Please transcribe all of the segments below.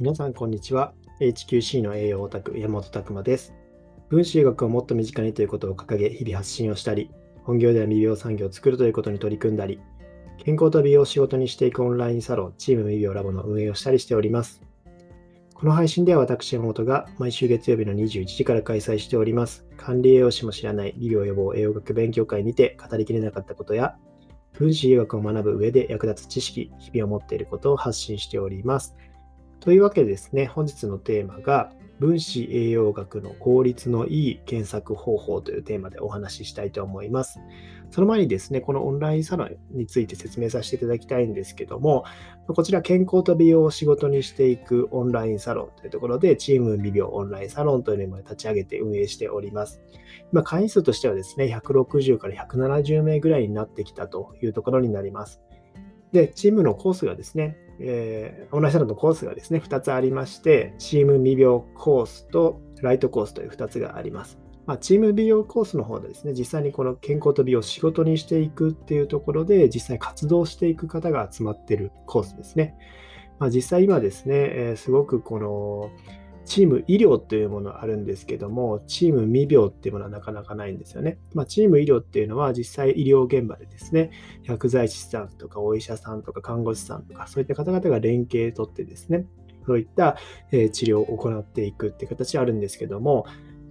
皆さん、こんにちは。HQC の栄養オタク、山本拓馬です。分子医学をもっと身近にということを掲げ、日々発信をしたり、本業では未病産業を作るということに取り組んだり、健康と美容を仕事にしていくオンラインサロン、チーム未病ラボの運営をしたりしております。この配信では私、山本が毎週月曜日の21時から開催しております。管理栄養士も知らない医療予防栄養学勉強会にて語りきれなかったことや、分子医学を学ぶ上で役立つ知識、日々を持っていることを発信しております。というわけでですね、本日のテーマが、分子栄養学の効率のいい検索方法というテーマでお話ししたいと思います。その前にですね、このオンラインサロンについて説明させていただきたいんですけども、こちら健康と美容を仕事にしていくオンラインサロンというところで、チーム美容オンラインサロンというのを立ち上げて運営しております。今、会員数としてはですね、160から170名ぐらいになってきたというところになります。で、チームのコースがですね、えー、オンラインサロンのコースがですね、2つありまして、チーム未病コースとライトコースという2つがあります。まあ、チーム美容コースの方でですね、実際にこの健康と美容を仕事にしていくっていうところで、実際活動していく方が集まってるコースですね。まあ、実際今ですね、えー、すごくこの、チーム医療というものあるんですけども、チーム未病っていうものはなかなかないんですよね。まあ、チーム医療っていうのは実際医療現場でですね、薬剤師さんとかお医者さんとか看護師さんとか、そういった方々が連携とってですね、そういった治療を行っていくっていう形あるんですけども、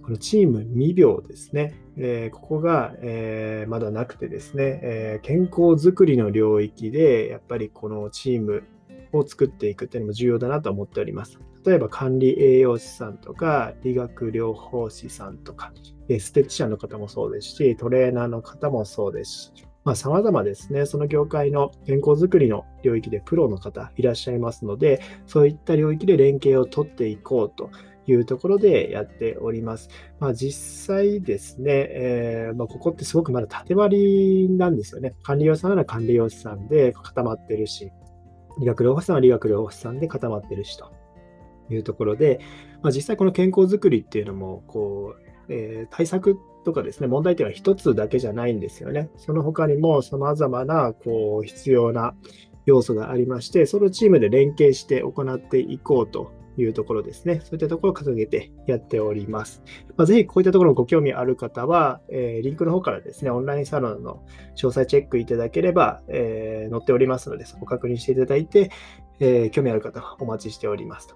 このチーム未病ですね、えー、ここが、えー、まだなくてですね、えー、健康づくりの領域で、やっぱりこのチームを作っていくっていうのも重要だなと思っております。例えば管理栄養士さんとか、理学療法士さんとか、エステティシャンの方もそうですし、トレーナーの方もそうですし、まあ、様々ですね、その業界の健康づくりの領域でプロの方いらっしゃいますので、そういった領域で連携を取っていこうというところでやっております。まあ、実際ですね、えー、まあ、ここってすごくまだ縦割りなんですよね。管理用さんなら管理用士さんで固まってるし、理学療法士さんは理学療法士さんで固まってるしというところで、まあ、実際この健康づくりっていうのも、こう、えー、対策とかですね、問題点は一つだけじゃないんですよね。その他にも様々な、こう、必要な要素がありまして、そのチームで連携して行っていこうというところですね。そういったところを掲げてやっております。まあ、ぜひこういったところご興味ある方は、えー、リンクの方からですね、オンラインサロンの詳細チェックいただければ、えー、載っておりますので、そこ確認していただいて、えー、興味ある方はお待ちしておりますと。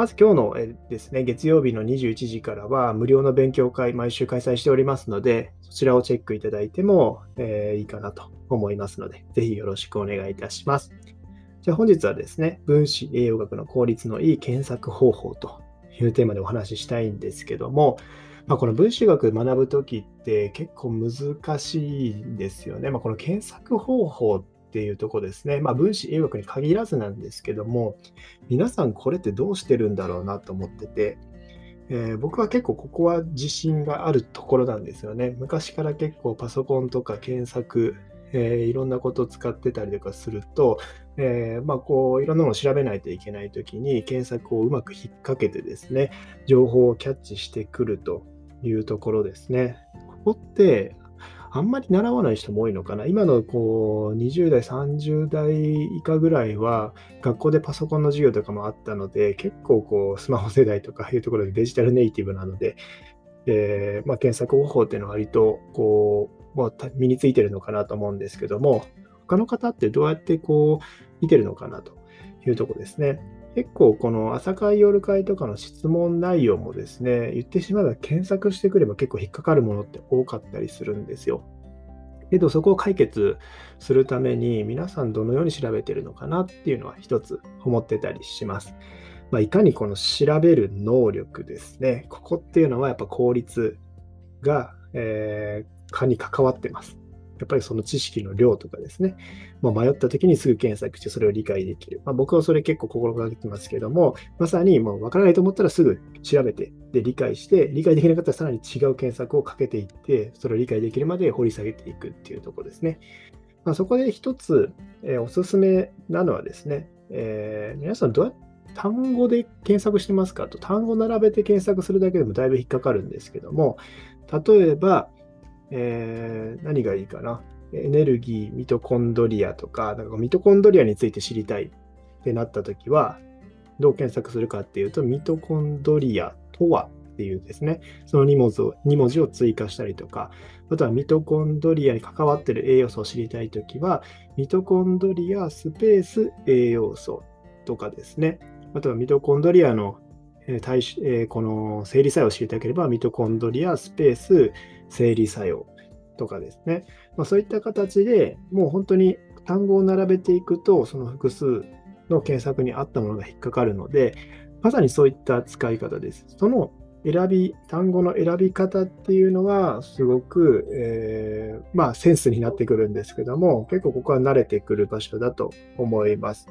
まず今日のですね、月曜日の21時からは無料の勉強会毎週開催しておりますので、そちらをチェックいただいても、え、いいかなと思いますので、ぜひよろしくお願いいたします。じゃあ本日はですね、分子栄養学の効率のいい検索方法というテーマでお話ししたいんですけども、まあ、この分子学学ぶときって結構難しいんですよね。まあ、この検索方法っていうとこですね。まあ、分子栄養学に限らずなんですけども、皆さんこれってどうしてるんだろうなと思ってて、えー、僕は結構ここは自信があるところなんですよね。昔から結構パソコンとか検索、えー、いろんなことを使ってたりとかすると、えー、まあ、こういろんなのを調べないといけないときに検索をうまく引っ掛けてですね、情報をキャッチしてくるというところですね。ここってあんまり習わない人も多いのかな。今のこう20代、30代以下ぐらいは学校でパソコンの授業とかもあったので、結構こうスマホ世代とかいうところでデジタルネイティブなので、えー、まあ、検索方法っていうのは割とこう、まあ、身についてるのかなと思うんですけども、他の方ってどうやってこう見てるのかなというところですね。結構この朝会夜会とかの質問内容もですね、言ってしまえば検索してくれば結構引っかかるものって多かったりするんですよ。けどそこを解決するために皆さんどのように調べてるのかなっていうのは一つ思ってたりします。まあ、いかにこの調べる能力ですね。ここっていうのはやっぱ効率が、えー、かに関わってます。やっぱりその知識の量とかですね、まあ、迷った時にすぐ検索してそれを理解できる。まあ、僕はそれ結構心がけてますけども、まさにもう分からないと思ったらすぐ調べて、で、理解して、理解できなかったらさらに違う検索をかけていって、それを理解できるまで掘り下げていくっていうところですね。まあ、そこで一つ、えー、おすすめなのはですね、えー、皆さんどうやって単語で検索してますかと、単語並べて検索するだけでもだいぶ引っかかるんですけども、例えば、えー、何がいいかな？エネルギー、ミトコンドリアとか、なんかミトコンドリアについて知りたいってなったときは、どう検索するかっていうと、ミトコンドリアとはっていうですね、その2文字を ,2 文字を追加したりとか、あとはミトコンドリアに関わっている栄養素を知りたいときは、ミトコンドリアスペース栄養素とかですね、あとはミトコンドリアのえ対しえこの生理作用を知りたければ、ミトコンドリアスペース生理作用とかですね、まあ、そういった形でもう本当に単語を並べていくと、その複数の検索に合ったものが引っかかるので、まさにそういった使い方です。その選び、単語の選び方っていうのは、すごく、えー、まあ、センスになってくるんですけども、結構ここは慣れてくる場所だと思います。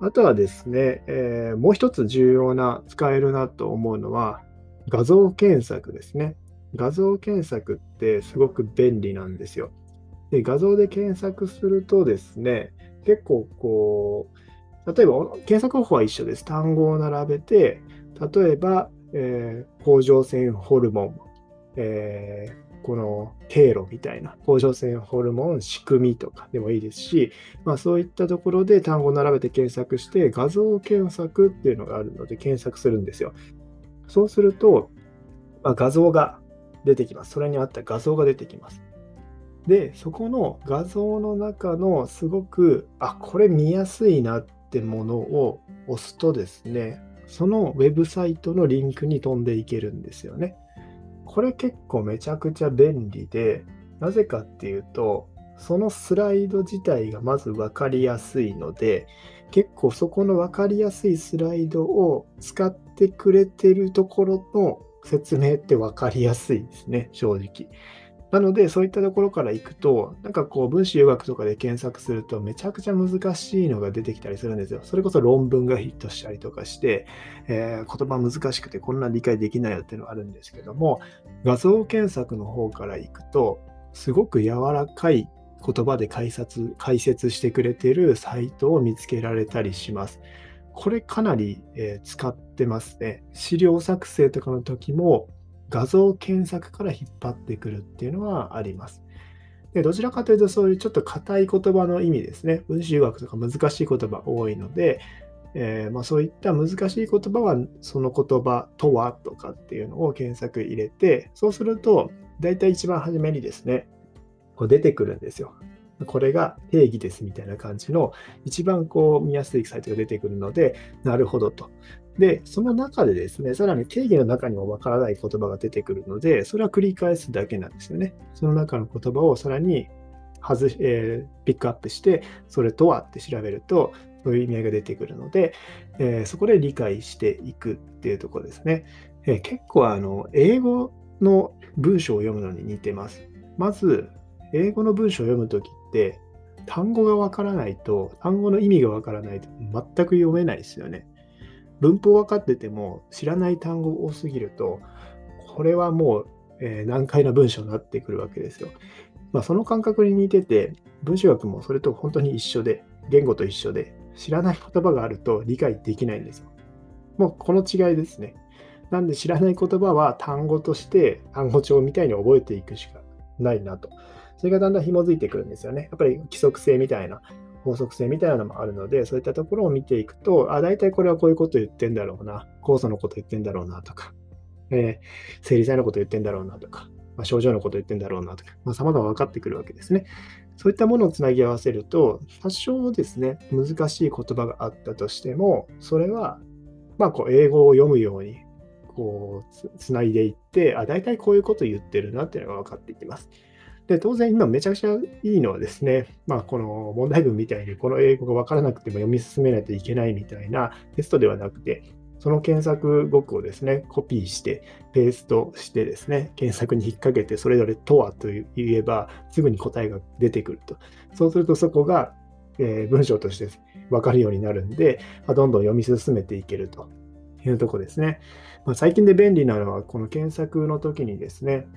あとはですね、えー、もう一つ重要な、使えるなと思うのは、画像検索ですね。画像検索ってすごく便利なんですよ。で画像で検索するとですね、結構こう、例えば検索方法は一緒です。単語を並べて、例えば、えー、甲状腺ホルモン、えー、この経路みたいな、甲状腺ホルモン仕組みとかでもいいですし、まあ、そういったところで単語を並べて検索して、画像検索っていうのがあるので検索するんですよ。そうすると、まあ、画像が出てきます。それに合った画像が出てきます。で、そこの画像の中のすごく、あ、これ見やすいなってものを押すとですね、そのウェブサイトのリンクに飛んでいけるんですよね。これ結構めちゃくちゃ便利で、なぜかっていうと、そのスライド自体がまず分かりやすいので、結構そこの分かりやすいスライドを使ってくれてるところの説明って分かりやすいですね、正直。なので、そういったところから行くと、なんかこう、分子予学とかで検索すると、めちゃくちゃ難しいのが出てきたりするんですよ。それこそ論文がヒットしたりとかして、えー、言葉難しくてこんな理解できないよっていうのがあるんですけども、画像検索の方から行くと、すごく柔らかい言葉で解説解説してくれてるサイトを見つけられたりします。これかなり、えー、使ってますね。資料作成とかの時も画像検索から引っ張ってくるっていうのはあります。でどちらかというとそういうちょっと硬い言葉の意味ですね。文集学とか難しい言葉多いので、えー、まあ、そういった難しい言葉はその言葉とはとかっていうのを検索入れて、そうすると大体一番初めにですね、こう出てくるんですよ。これが定義ですみたいな感じの一番こう見やすいサイトが出てくるので、なるほどと。で、その中でですね、さらに定義の中にもわからない言葉が出てくるので、それは繰り返すだけなんですよね。その中の言葉をさらに外し、えー、ピックアップして、それとはって調べると、そういう意味合いが出てくるので、えー、そこで理解していくっていうところですね。えー、結構あの、英語の文章を読むのに似てます。まず、英語の文章を読むときって、単語がわからないと、単語の意味がわからないと全く読めないですよね。文法分かってても知らない単語多すぎると、これはもう、えー、難解な文章になってくるわけですよ。まあ、その感覚に似てて、文章学もそれと本当に一緒で、言語と一緒で、知らない言葉があると理解できないんですよ。もうこの違いですね。なんで知らない言葉は単語として単語帳みたいに覚えていくしかないなと。それがだんだん紐づいてくるんですよね。やっぱり規則性みたいな法則性みたいなのもあるので、そういったところを見ていくと、あ、大体これはこういうこと言ってんだろうな、酵素のこと言ってんだろうなとか、えー、生理剤のこと言ってんだろうなとか、まあ、症状のこと言ってんだろうなとか、まあ、様々分かってくるわけですね。そういったものをつなぎ合わせると、多少ですね、難しい言葉があったとしても、それは、まあ、こう英語を読むように、こうつ、つないでいって、あ、大体こういうこと言ってるなっていうのが分かっていきます。で、当然今めちゃくちゃいいのはですね、まあこの問題文みたいにこの英語がわからなくても読み進めないといけないみたいなテストではなくて、その検索語句をですね、コピーして、ペーストしてですね、検索に引っ掛けて、それぞれとはと言えば、すぐに答えが出てくると。そうするとそこが、えー、文章として分かるようになるんで、まあ、どんどん読み進めていけるというとこですね。まあ、最近で便利なのは、この検索の時にですね、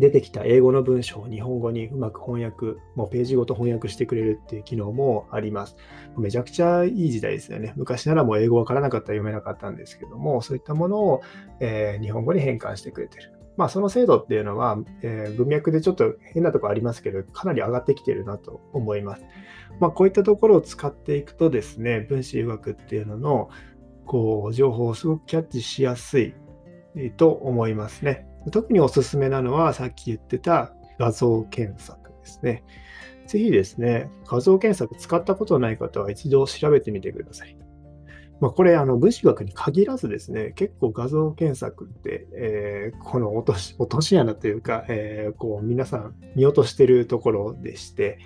出てきた英語の文章を日本語にうまく翻訳、もうページごと翻訳してくれるっていう機能もあります。めちゃくちゃいい時代ですよね。昔ならもう英語わからなかったら読めなかったんですけども、そういったものを、えー、日本語に変換してくれてる。まあ、その精度っていうのは、えー、文脈でちょっと変なとこありますけど、かなり上がってきてるなと思います。まあ、こういったところを使っていくとですね、分子留学っていうののこう、情報をすごくキャッチしやすいと思いますね。特におすすめなのは、さっき言ってた画像検索ですね。ぜひですね、画像検索使ったことない方は一度調べてみてください。まあ、これ、あの分子学に限らずですね、結構画像検索って、えー、この落とし落とし穴というか、えー、こう皆さん見落としてるところでして、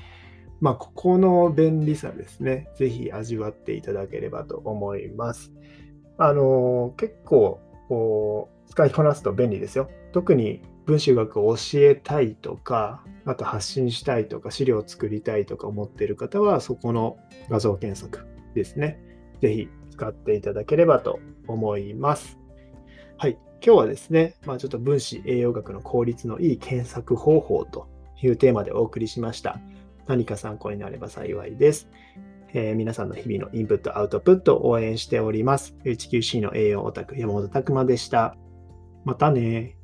まあ、ここの便利さですね、ぜひ味わっていただければと思います。あの結構こう使いこなすと便利ですよ。特に文集学を教えたいとか、あと発信したいとか、資料を作りたいとか思っている方は、そこの画像検索ですね。ぜひ使っていただければと思います。はい。今日はですね、まあ、ちょっと分子栄養学の効率のいい検索方法というテーマでお送りしました。何か参考になれば幸いです。えー、皆さんの日々のインプット、アウトプットを応援しております。HQC の栄養オタク、山本拓馬でした。またね